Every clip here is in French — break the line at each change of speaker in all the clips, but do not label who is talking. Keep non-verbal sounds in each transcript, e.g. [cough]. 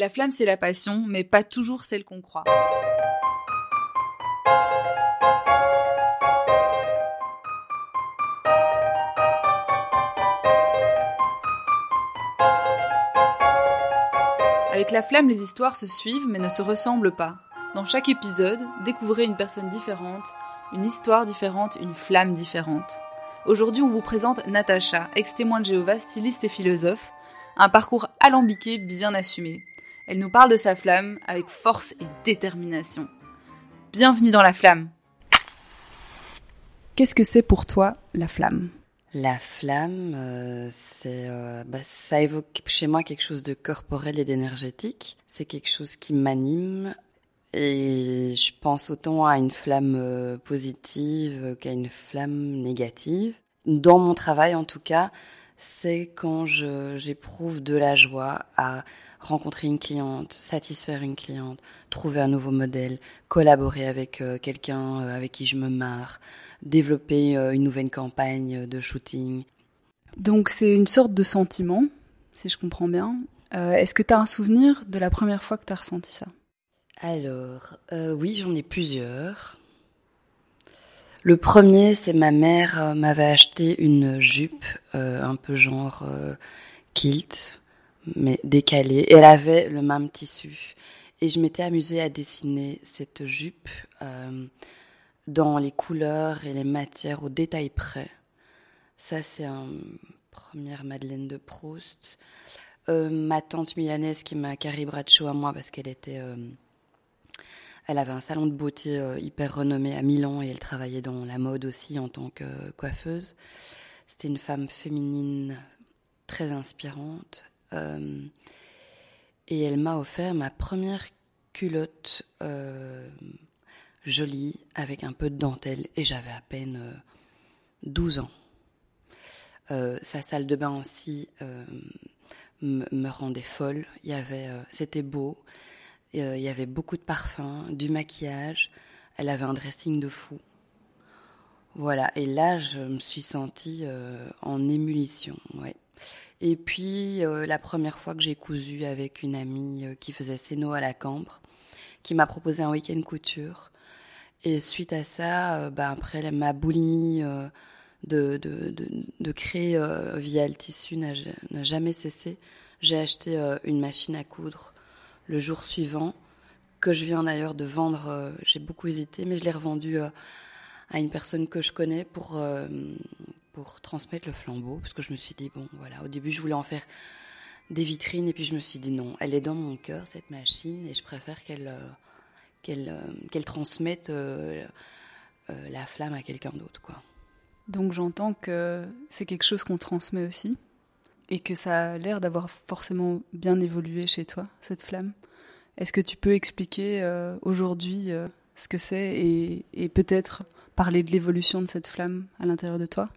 La flamme, c'est la passion, mais pas toujours celle qu'on croit. Avec la flamme, les histoires se suivent mais ne se ressemblent pas. Dans chaque épisode, découvrez une personne différente, une histoire différente, une flamme différente. Aujourd'hui, on vous présente Natacha, ex-témoin de Jéhovah, styliste et philosophe, un parcours alambiqué bien assumé. Elle nous parle de sa flamme avec force et détermination. Bienvenue dans la flamme. Qu'est-ce que c'est pour toi la flamme?
La flamme, euh, c'est, euh, bah, ça évoque chez moi quelque chose de corporel et d'énergétique. C'est quelque chose qui m'anime et je pense autant à une flamme euh, positive qu'à une flamme négative. Dans mon travail, en tout cas, c'est quand j'éprouve de la joie à rencontrer une cliente, satisfaire une cliente, trouver un nouveau modèle, collaborer avec euh, quelqu'un euh, avec qui je me marre, développer euh, une nouvelle campagne de shooting.
Donc c'est une sorte de sentiment, si je comprends bien. Est-ce que tu as un souvenir de la première fois que tu as ressenti ça?
Alors, oui, j'en ai plusieurs. Le premier, c'est ma mère m'avait acheté une jupe un peu genre kilt, mais décalée. elle avait le même tissu. Et je m'étais amusée à dessiner cette jupe euh, dans les couleurs et les matières au détail près. Ça, c'est une première Madeleine de Proust. Euh, ma tante milanaise qui m'a carré Bradshaw à moi parce qu'elle était... Euh, elle avait un salon de beauté hyper renommé à Milan et elle travaillait dans la mode aussi en tant que coiffeuse. C'était une femme féminine très inspirante. Euh, et elle m'a offert ma première culotte euh, jolie avec un peu de dentelle et j'avais à peine 12 euh, ans. sa salle de bain aussi me, rendait folle. Il y avait, c'était beau. il y avait beaucoup de parfums, du maquillage. Elle avait un dressing de fou. Voilà. Et là, je me suis sentie en émulsion. Ouais. Et puis, euh, la première fois que j'ai cousu avec une amie euh, qui faisait ses à la cambre, qui m'a proposé un week-end couture. Et suite à ça, euh, bah, après, ma boulimie de, de, de, créer via le tissu n'a jamais cessé. J'ai acheté une machine à coudre le jour suivant, que je viens d'ailleurs de vendre. j'ai beaucoup hésité, mais je l'ai revendue à une personne que je connais pour transmettre le flambeau, parce que je me suis dit, bon, voilà, au début, je voulais en faire des vitrines, et puis je me suis dit, non, elle est dans mon cœur, cette machine, et je préfère qu'elle euh, qu'elle euh, transmette euh, la flamme à quelqu'un d'autre, quoi.
Donc j'entends que c'est quelque chose qu'on transmet aussi, et que ça a l'air d'avoir forcément bien évolué chez toi, cette flamme. Est-ce que tu peux expliquer aujourd'hui ce que c'est et peut-être parler de l'évolution de cette flamme à l'intérieur de toi?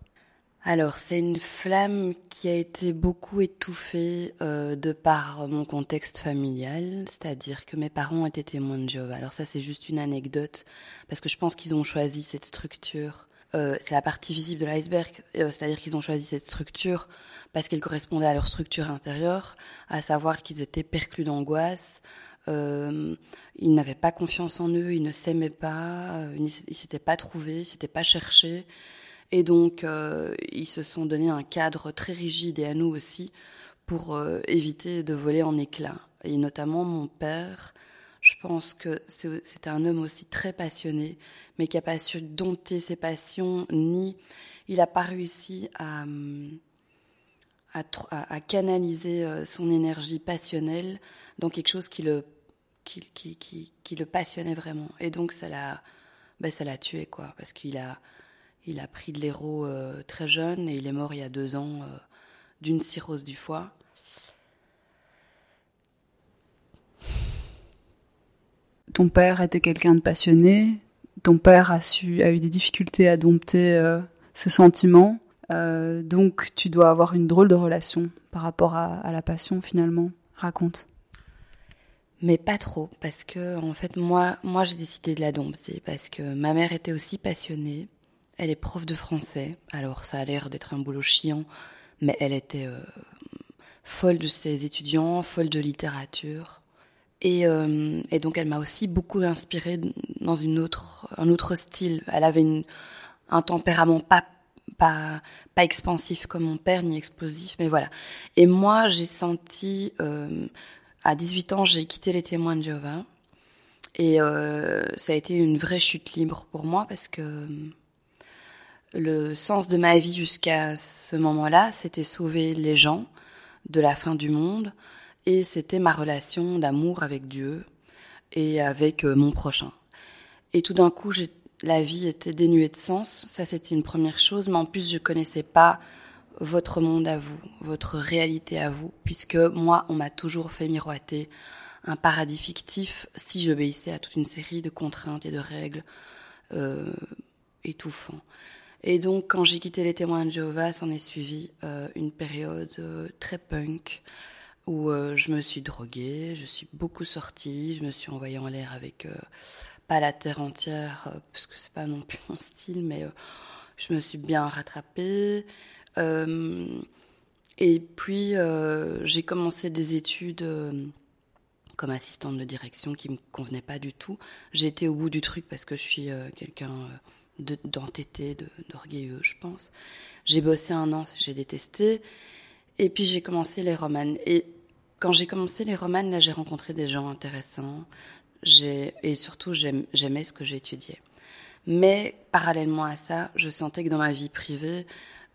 Alors, c'est une flamme qui a été beaucoup étouffée euh, de par mon contexte familial, c'est-à-dire que mes parents été témoins de Jéhovah. Alors ça, c'est juste une anecdote, parce que je pense qu'ils ont choisi cette structure. Euh, c'est la partie visible de l'iceberg, euh, c'est-à-dire qu'ils ont choisi cette structure parce qu'elle correspondait à leur structure intérieure, à savoir qu'ils étaient perclus d'angoisse, ils n'avaient pas confiance en eux, ils ne s'aimaient pas, ils ne s'étaient pas trouvés, ils s'étaient pas cherchés. Et donc, euh, ils se sont donné un cadre très rigide et à nous aussi pour euh, éviter de voler en éclats. Et notamment mon père, je pense que c'était un homme aussi très passionné, mais qui n'a pas su dompter ses passions, ni il n'a pas réussi à, à, canaliser euh, son énergie passionnelle dans quelque chose qui le, qui, le passionnait vraiment. Et donc, ça l'a ben, tué, quoi, parce qu'il a il a pris de l'héros euh, très jeune et il est mort il y a deux ans euh, d'une cirrhose du foie.
Ton père était quelqu'un de passionné. Ton père a, su, a eu des difficultés à dompter euh, ce sentiment. donc tu dois avoir une drôle de relation par rapport à, à la passion finalement. Raconte.
Mais pas trop, parce que en fait moi, moi j'ai décidé de la dompter parce que ma mère était aussi passionnée. Elle est prof de français, alors ça a l'air d'être un boulot chiant, mais elle était euh, folle de ses étudiants, folle de littérature. Et, et donc elle m'a aussi beaucoup inspirée dans un autre style. Elle avait un tempérament pas pas expansif comme mon père ni explosif, mais voilà. Et moi j'ai senti à 18 ans j'ai quitté les témoins de Jéhovah et euh, ça a été une vraie chute libre pour moi parce que le sens de ma vie jusqu'à ce moment-là, c'était sauver les gens de la fin du monde et c'était ma relation d'amour avec Dieu et avec euh, mon prochain. Et tout d'un coup, la vie était dénuée de sens. Ça, c'était une première chose. Mais en plus, je connaissais pas votre monde à vous, votre réalité à vous, puisque moi, on m'a toujours fait miroiter un paradis fictif si j'obéissais à toute une série de contraintes et de règles euh, étouffants. Et donc, quand j'ai quitté les témoins de Jéhovah, s'en est suivi euh, une période euh, très punk où euh, je me suis droguée, je suis beaucoup sortie, je me suis envoyée en l'air avec pas la terre entière, parce que c'est pas non plus [laughs] mon style, mais je me suis bien rattrapée. et puis, j'ai commencé des études comme assistante de direction qui me convenait pas du tout. Été au bout du truc parce que je suis quelqu'un d'entêté, d'orgueilleux, je pense. J'ai bossé un an, j'ai détesté. Et puis j'ai commencé les romanes. Et quand j'ai commencé les romanes, là, j'ai rencontré des gens intéressants. Et surtout, j'aimais ce que j'étudiais. Mais parallèlement à ça, je sentais que dans ma vie privée,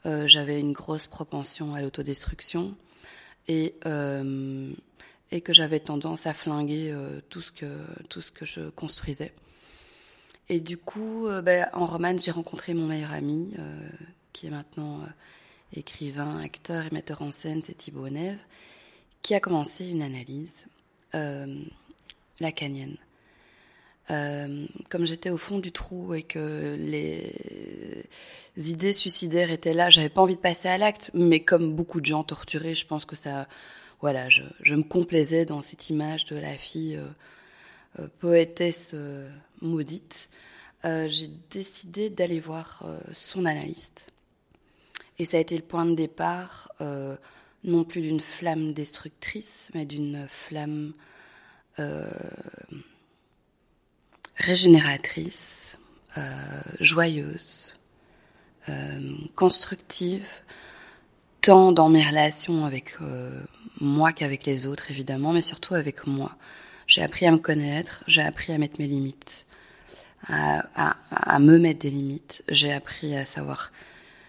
euh, j'avais une grosse propension à l'autodestruction. Et euh, et que j'avais tendance à flinguer euh, tout, ce que, tout ce que je construisais. Et du coup, euh, ben, en romane, j'ai rencontré mon meilleur ami, euh, qui est maintenant écrivain, acteur et metteur en scène, c'est Thibaut Neve, qui a commencé une analyse lacanienne. comme j'étais au fond du trou et que les idées suicidaires étaient là, j'avais pas envie de passer à l'acte, mais comme beaucoup de gens torturés, je pense que ça voilà, je, me complaisais dans cette image de la fille euh, euh, poétesse euh, maudite. j'ai décidé d'aller voir son analyste. Et ça a été le point de départ, non plus d'une flamme destructrice, mais d'une flamme régénératrice, joyeuse, constructive, tant dans mes relations avec moi qu'avec les autres, évidemment, mais surtout avec moi. J'ai appris à me connaître, j'ai appris à mettre mes limites, à, à, me mettre des limites. J'ai appris à savoir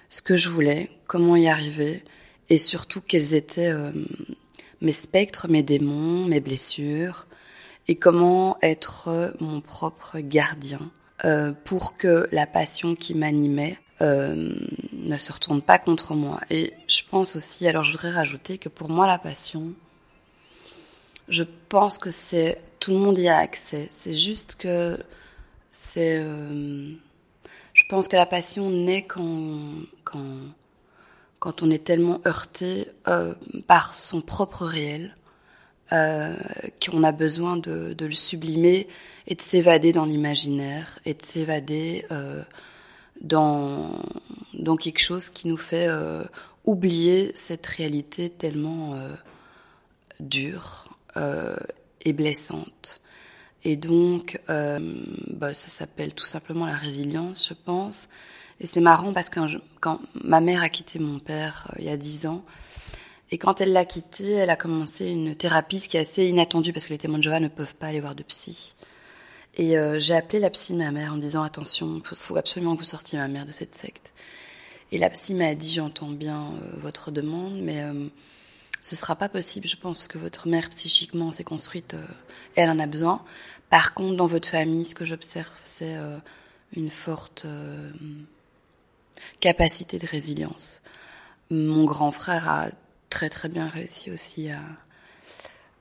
ce que je voulais, comment y arriver, et surtout quels étaient euh, mes spectres, mes démons, mes blessures, et comment être mon propre gardien euh, pour que la passion qui m'animait euh, ne se retourne pas contre moi. Et je pense aussi, alors je voudrais rajouter que pour moi la passion, je pense que c'est tout le monde y a accès. C'est juste que c'est, euh, je pense que la passion naît quand quand quand on est tellement heurté euh, par son propre réel, euh, qu'on a besoin de, de, le sublimer et de s'évader dans l'imaginaire et de s'évader dans, dans quelque chose qui nous fait oublier cette réalité tellement dure euh, et blessante. Et donc, bah, ça s'appelle tout simplement la résilience, je pense. Et c'est marrant parce que quand ma mère a quitté mon père il y a dix ans, et quand elle l'a quitté, elle a commencé une thérapie, ce qui est assez inattendu parce que les témoins de Jéhovah ne peuvent pas aller voir de psy. Et euh, j'ai appelé la psy de ma mère en disant attention, il faut absolument que vous sortiez ma mère de cette secte. Et la psy m'a dit j'entends bien euh, votre demande, mais euh, ce sera pas possible, je pense, parce que votre mère psychiquement s'est construite, elle en a besoin. Par contre, dans votre famille, ce que j'observe, c'est une forte capacité de résilience. Mon grand frère a très très bien réussi aussi à,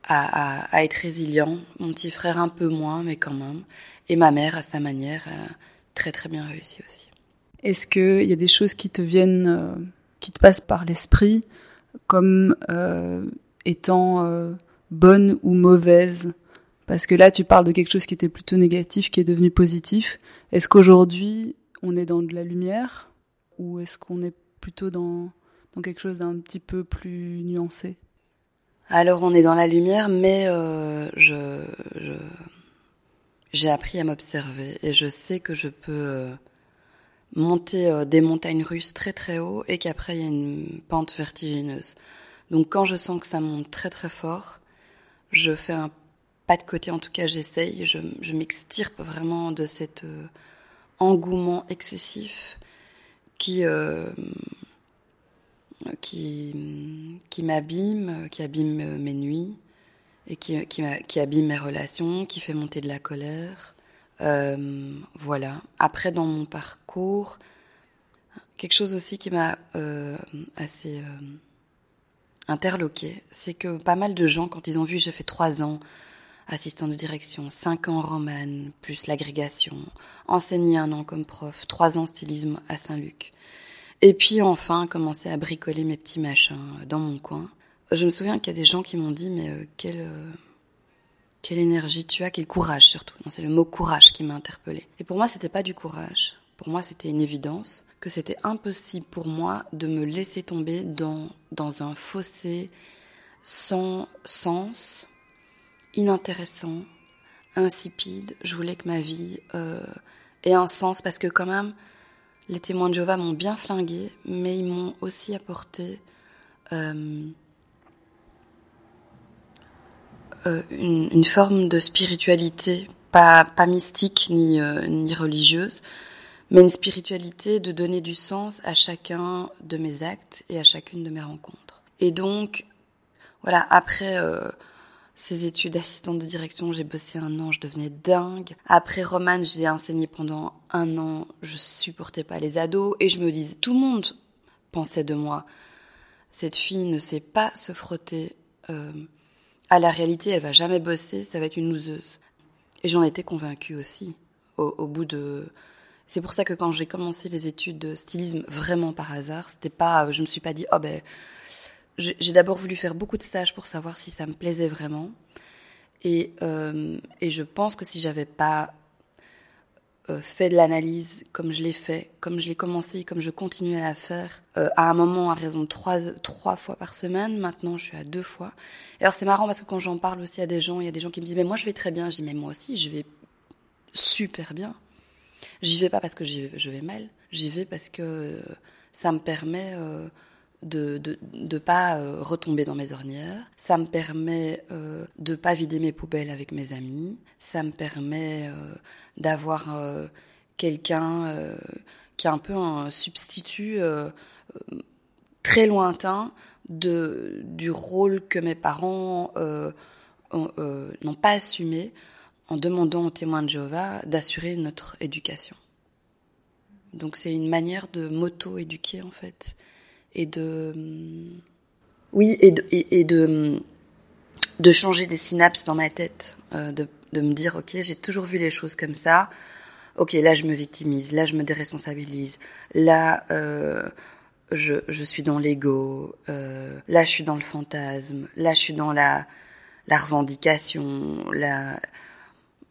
à, être résilient. Mon petit frère un peu moins, mais quand même. Et ma mère, à sa manière, a très très bien réussi aussi.
Est-ce qu'il y a des choses qui te viennent, euh, qui te passent par l'esprit, comme euh, étant euh, bonnes ou mauvaises Parce que là, tu parles de quelque chose qui était plutôt négatif, qui est devenu positif. Est-ce qu'aujourd'hui, on est dans de la lumière? Ou est-ce qu'on est plutôt dans, dans quelque chose d'un petit peu plus nuancé?
Alors on est dans la lumière, mais euh, je, je j'ai appris à m'observer. Et je sais que je peux euh, monter euh, des montagnes russes très très haut et qu'après il y a une pente vertigineuse. Donc quand je sens que ça monte très très fort, je fais un pas de côté, en tout cas j'essaye, je, m'extirpe vraiment de cet euh, engouement excessif qui euh, qui qui m'abîme, qui abîme mes nuits et qui, qui, qui, abîme mes relations, qui fait monter de la colère. Euh, voilà. Après, dans mon parcours, quelque chose aussi qui m'a euh, assez euh, interloqué, c'est que pas mal de gens, quand ils ont vu j'ai fait trois ans assistant de direction, cinq ans romane, plus l'agrégation, enseigné un an comme prof, trois ans stylisme à Saint-Luc, et puis enfin commencer à bricoler mes petits machins dans mon coin. Je me souviens qu'il y a des gens qui m'ont dit, mais euh, quelle, énergie tu as, quel courage surtout. C'est le mot courage qui m'a interpellée. Et pour moi, c'était pas du courage. Pour moi, c'était une évidence que c'était impossible pour moi de me laisser tomber dans, dans un fossé sans sens, inintéressant, insipide. Je voulais que ma vie euh, ait un sens parce que quand même, les témoins de Jéhovah m'ont bien flingué, mais ils m'ont aussi apporté euh, euh, une, une, forme de spiritualité, pas, mystique ni, euh, ni religieuse, mais une spiritualité de donner du sens à chacun de mes actes et à chacune de mes rencontres. Et donc, voilà, après euh, ces études d'assistante de direction, j'ai bossé un an, je devenais dingue. Après Romane, j'ai enseigné pendant un an, je supportais pas les ados et je me disais, tout le monde pensait de moi. Cette fille ne sait pas se frotter euh, à la réalité, elle va jamais bosser, ça va être une loseuse. Et j'en étais convaincue aussi. Au, bout de, c'est pour ça que quand j'ai commencé les études de stylisme vraiment par hasard, c'était pas, je me suis pas dit, oh ben, j'ai d'abord voulu faire beaucoup de stages pour savoir si ça me plaisait vraiment. Et, euh, et je pense que si j'avais pas euh, fait de l'analyse comme je l'ai fait, comme je l'ai commencé, comme je continue à la faire, euh, à un moment à raison de trois, trois fois par semaine, maintenant je suis à deux fois. Et alors c'est marrant parce que quand j'en parle aussi à des gens, il y a des gens qui me disent mais moi je vais très bien, je dis mais moi aussi je vais super bien. J'y vais pas parce que je vais mal, j'y vais parce que ça me permet euh, de de de pas euh, retomber dans mes ornières. Ça me permet euh, de pas vider mes poubelles avec mes amis. Ça me permet euh, d'avoir euh, quelqu'un qui est un peu un substitut très lointain de du rôle que mes parents n'ont pas assumé en demandant aux témoins de Jéhovah d'assurer notre éducation. Donc c'est une manière de m'auto-éduquer en fait et de oui et de, et, de de changer des synapses dans ma tête, euh, de, de me dire ok j'ai toujours vu les choses comme ça, ok là je me victimise, là je me déresponsabilise, là euh, je, je suis dans l'ego, euh, là je suis dans le fantasme, là je suis dans la la revendication, la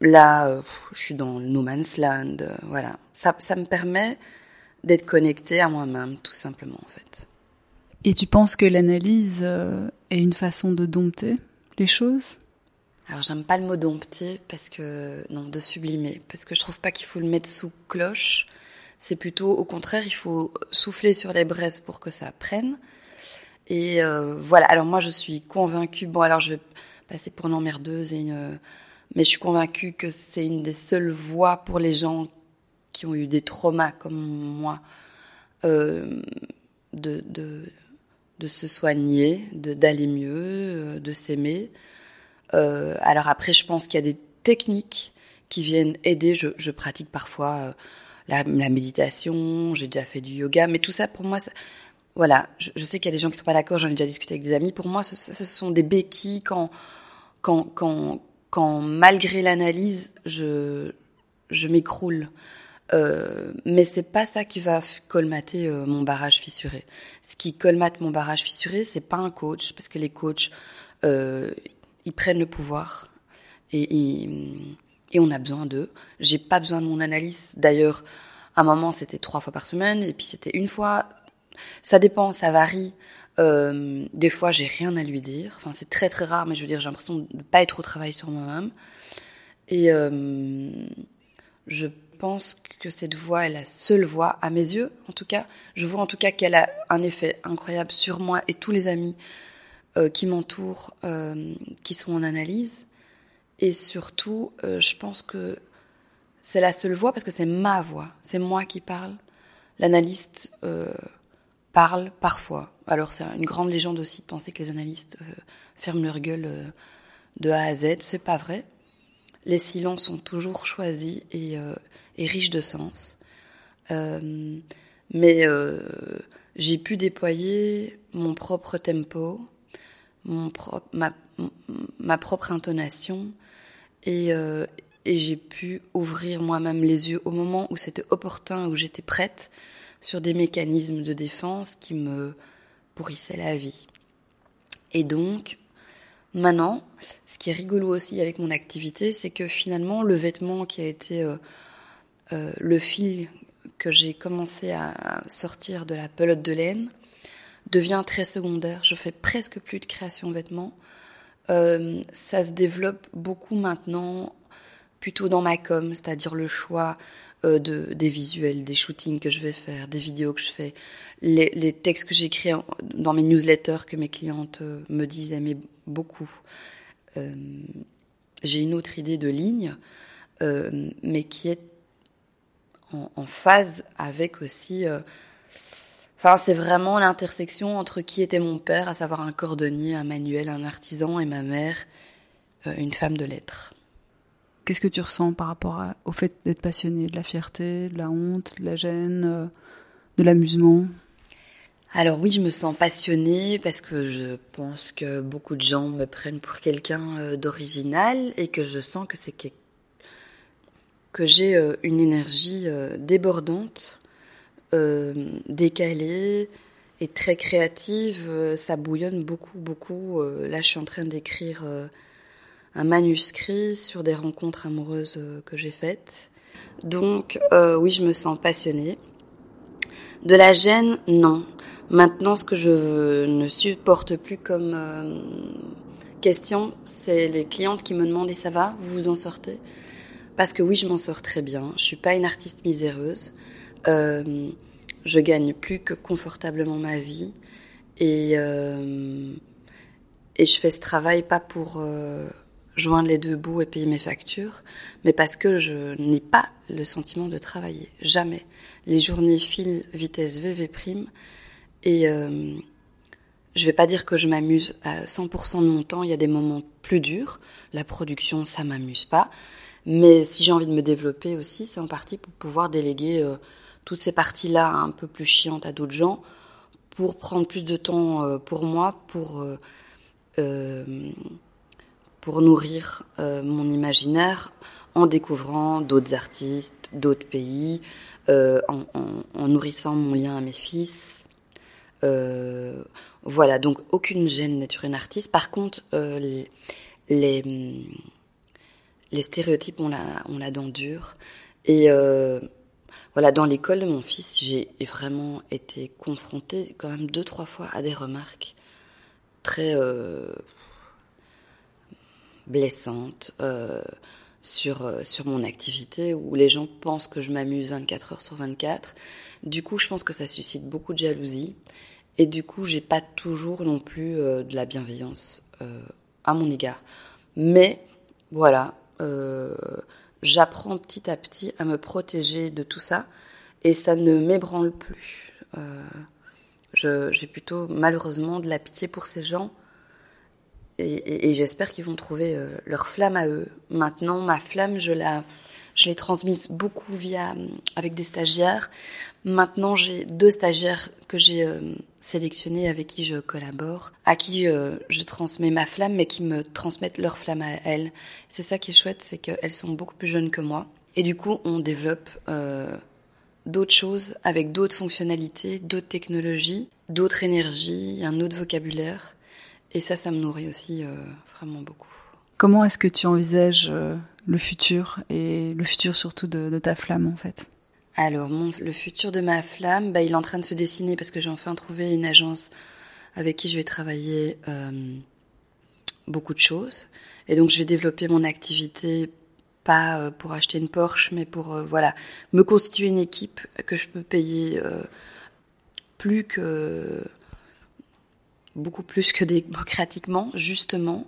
là euh, je suis dans le no man's land, euh, voilà ça ça me permet d'être connecté à moi-même tout simplement en fait.
Et tu penses que l'analyse euh, est une façon de dompter les choses?
Alors j'aime pas le mot dompter parce que non de sublimer parce que je trouve pas qu'il faut le mettre sous cloche. C'est plutôt au contraire il faut souffler sur les braises pour que ça prenne. Et euh, voilà. Alors moi je suis convaincue. Bon alors je vais passer pour une emmerdeuse et une, mais je suis convaincue que c'est une des seules voies pour les gens qui ont eu des traumas comme moi euh, de, de de se soigner, d'aller mieux, euh, de s'aimer. Euh, alors après, je pense qu'il y a des techniques qui viennent aider. Je, je pratique parfois euh, la, méditation, j'ai déjà fait du yoga, mais tout ça pour moi, voilà. Je, sais qu'il y a des gens qui sont pas d'accord. J'en ai déjà discuté avec des amis. Pour moi, ce, ce sont des béquilles quand quand quand quand malgré l'analyse, je je m'écroule. Euh, mais c'est pas ça qui va colmater euh, mon barrage fissuré. Ce qui colmate mon barrage fissuré, c'est pas un coach, parce que les coachs, euh, ils prennent le pouvoir et, et, on a besoin d'eux. J'ai pas besoin de mon analyse. D'ailleurs, à un moment, c'était trois fois par semaine, et puis c'était une fois. Ça dépend, ça varie. Des fois, j'ai rien à lui dire. Enfin, c'est très très rare, mais je veux dire, j'ai l'impression de ne pas être au travail sur moi-même. Et je pense que cette voix est la seule voix, à mes yeux en tout cas. Je vois en tout cas qu'elle a un effet incroyable sur moi et tous les amis euh, qui m'entourent, euh, qui sont en analyse. Et surtout, euh, je pense que c'est la seule voix parce que c'est ma voix, c'est moi qui parle. L'analyste parle parfois. Alors c'est une grande légende aussi de penser que les analystes ferment leur gueule de A à Z. C'est pas vrai. Les silences sont toujours choisis et, et riches de sens. mais j'ai pu déployer mon propre tempo, mon ma, ma, propre intonation et, euh, et j'ai pu ouvrir moi-même les yeux au moment où c'était opportun, où j'étais prête sur des mécanismes de défense qui me pourrissaient la vie. Et donc, maintenant, ce qui est rigolo aussi avec mon activité, c'est que finalement, le vêtement qui a été euh, euh, le fil que j'ai commencé à sortir de la pelote de laine, devient très secondaire. Je fais presque plus de création vêtements. Euh, ça se développe beaucoup maintenant, plutôt dans ma com, c'est-à-dire le choix euh, de, des visuels, des shootings que je vais faire, des vidéos que je fais, les, textes que j'écris dans mes newsletters que mes clientes me disent aimer beaucoup. J'ai une autre idée de ligne, mais qui est en, en phase avec aussi Enfin, c'est vraiment l'intersection entre qui était mon père, à savoir un cordonnier, un manuel, un artisan, et ma mère, euh, une femme de lettres.
Qu'est-ce que tu ressens par rapport au fait d'être passionné De la fierté, de la honte, de la gêne, euh, de l'amusement?
Alors oui, je me sens passionnée parce que je pense que beaucoup de gens me prennent pour quelqu'un euh, d'original et que je sens que c'est que, que j'ai une énergie débordante euh, décalée et très créative. Euh, ça bouillonne beaucoup, beaucoup. Euh, là, je suis en train d'écrire un manuscrit sur des rencontres amoureuses que j'ai faites. Donc, oui, je me sens passionnée. De la gêne, non. Maintenant, ce que je ne supporte plus comme question, c'est les clientes qui me demandent et ça va, vous vous en sortez? Parce que oui, je m'en sors très bien. Je suis pas une artiste miséreuse. Euh, je gagne plus que confortablement ma vie et euh, et je fais ce travail pas pour euh, joindre les deux bouts et payer mes factures, mais parce que je n'ai pas le sentiment de travailler. Jamais. Les journées filent vitesse VV prime et euh, je vais pas dire que je m'amuse à 100% de mon temps. Il y a des moments plus durs. La production, ça m'amuse pas. Mais si j'ai envie de me développer aussi, c'est en partie pour pouvoir déléguer euh, toutes ces parties-là un peu plus chiantes à d'autres gens pour prendre plus de temps euh, pour moi, pour, euh, pour nourrir mon imaginaire en découvrant d'autres artistes, d'autres pays, en, nourrissant mon lien à mes fils. voilà, donc aucune gêne d'être une artiste. Par contre, les, les, stéréotypes, on la, on la dent dure. Et voilà, dans l'école de mon fils, j'ai vraiment été confrontée quand même deux, trois fois à des remarques très euh, blessantes euh, sur, euh, sur mon activité où les gens pensent que je m'amuse 24 heures sur 24. Du coup, je pense que ça suscite beaucoup de jalousie. Et du coup, j'ai pas toujours non plus de la bienveillance à mon égard. Mais voilà, j'apprends petit à petit à me protéger de tout ça et ça ne m'ébranle plus. Euh, j'ai plutôt malheureusement de la pitié pour ces gens et j'espère qu'ils vont trouver euh, leur flamme à eux. Maintenant, ma flamme, je la, je l'ai transmise beaucoup via avec des stagiaires. Maintenant, j'ai deux stagiaires que j'ai euh, sélectionnés avec qui je collabore, à qui euh, je transmets ma flamme, mais qui me transmettent leur flamme à elles. C'est ça qui est chouette, c'est qu'elles sont beaucoup plus jeunes que moi. Et du coup, on développe euh, d'autres choses avec d'autres fonctionnalités, d'autres technologies, d'autres énergies, un autre vocabulaire. Et ça, ça me nourrit aussi euh, vraiment beaucoup.
Comment est-ce que tu envisages euh, le futur et le futur surtout de, ta flamme en fait
Alors, le futur de ma flamme, bah, il est en train de se dessiner parce que j'ai enfin trouvé une agence avec qui je vais travailler beaucoup de choses. Et donc je vais développer mon activité pas pour acheter une Porsche, mais pour voilà me constituer une équipe que je peux payer plus que beaucoup plus que démocratiquement, justement,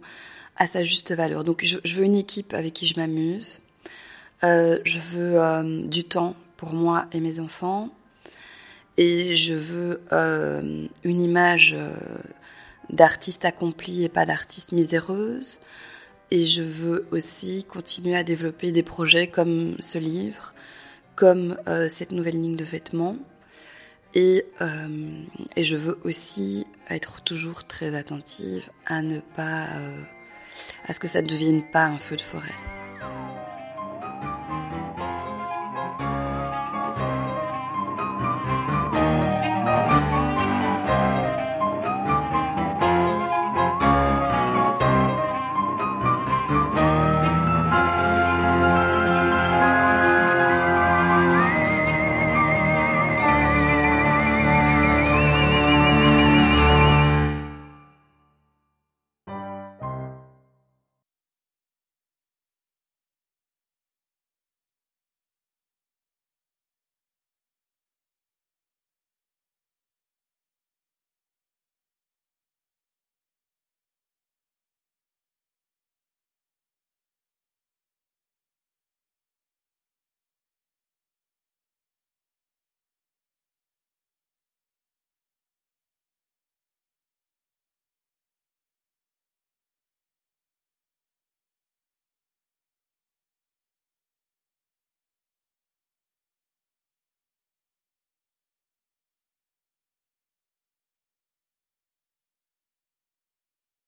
à sa juste valeur. Donc je, veux une équipe avec qui je m'amuse. Euh, je veux euh, du temps pour moi et mes enfants. Et je veux euh, une image d'artiste accomplie et pas d'artiste miséreuse. Et je veux aussi continuer à développer des projets comme ce livre, comme cette nouvelle ligne de vêtements. Et, je veux aussi être toujours très attentive à ne pas, à ce que ça ne devienne pas un feu de forêt.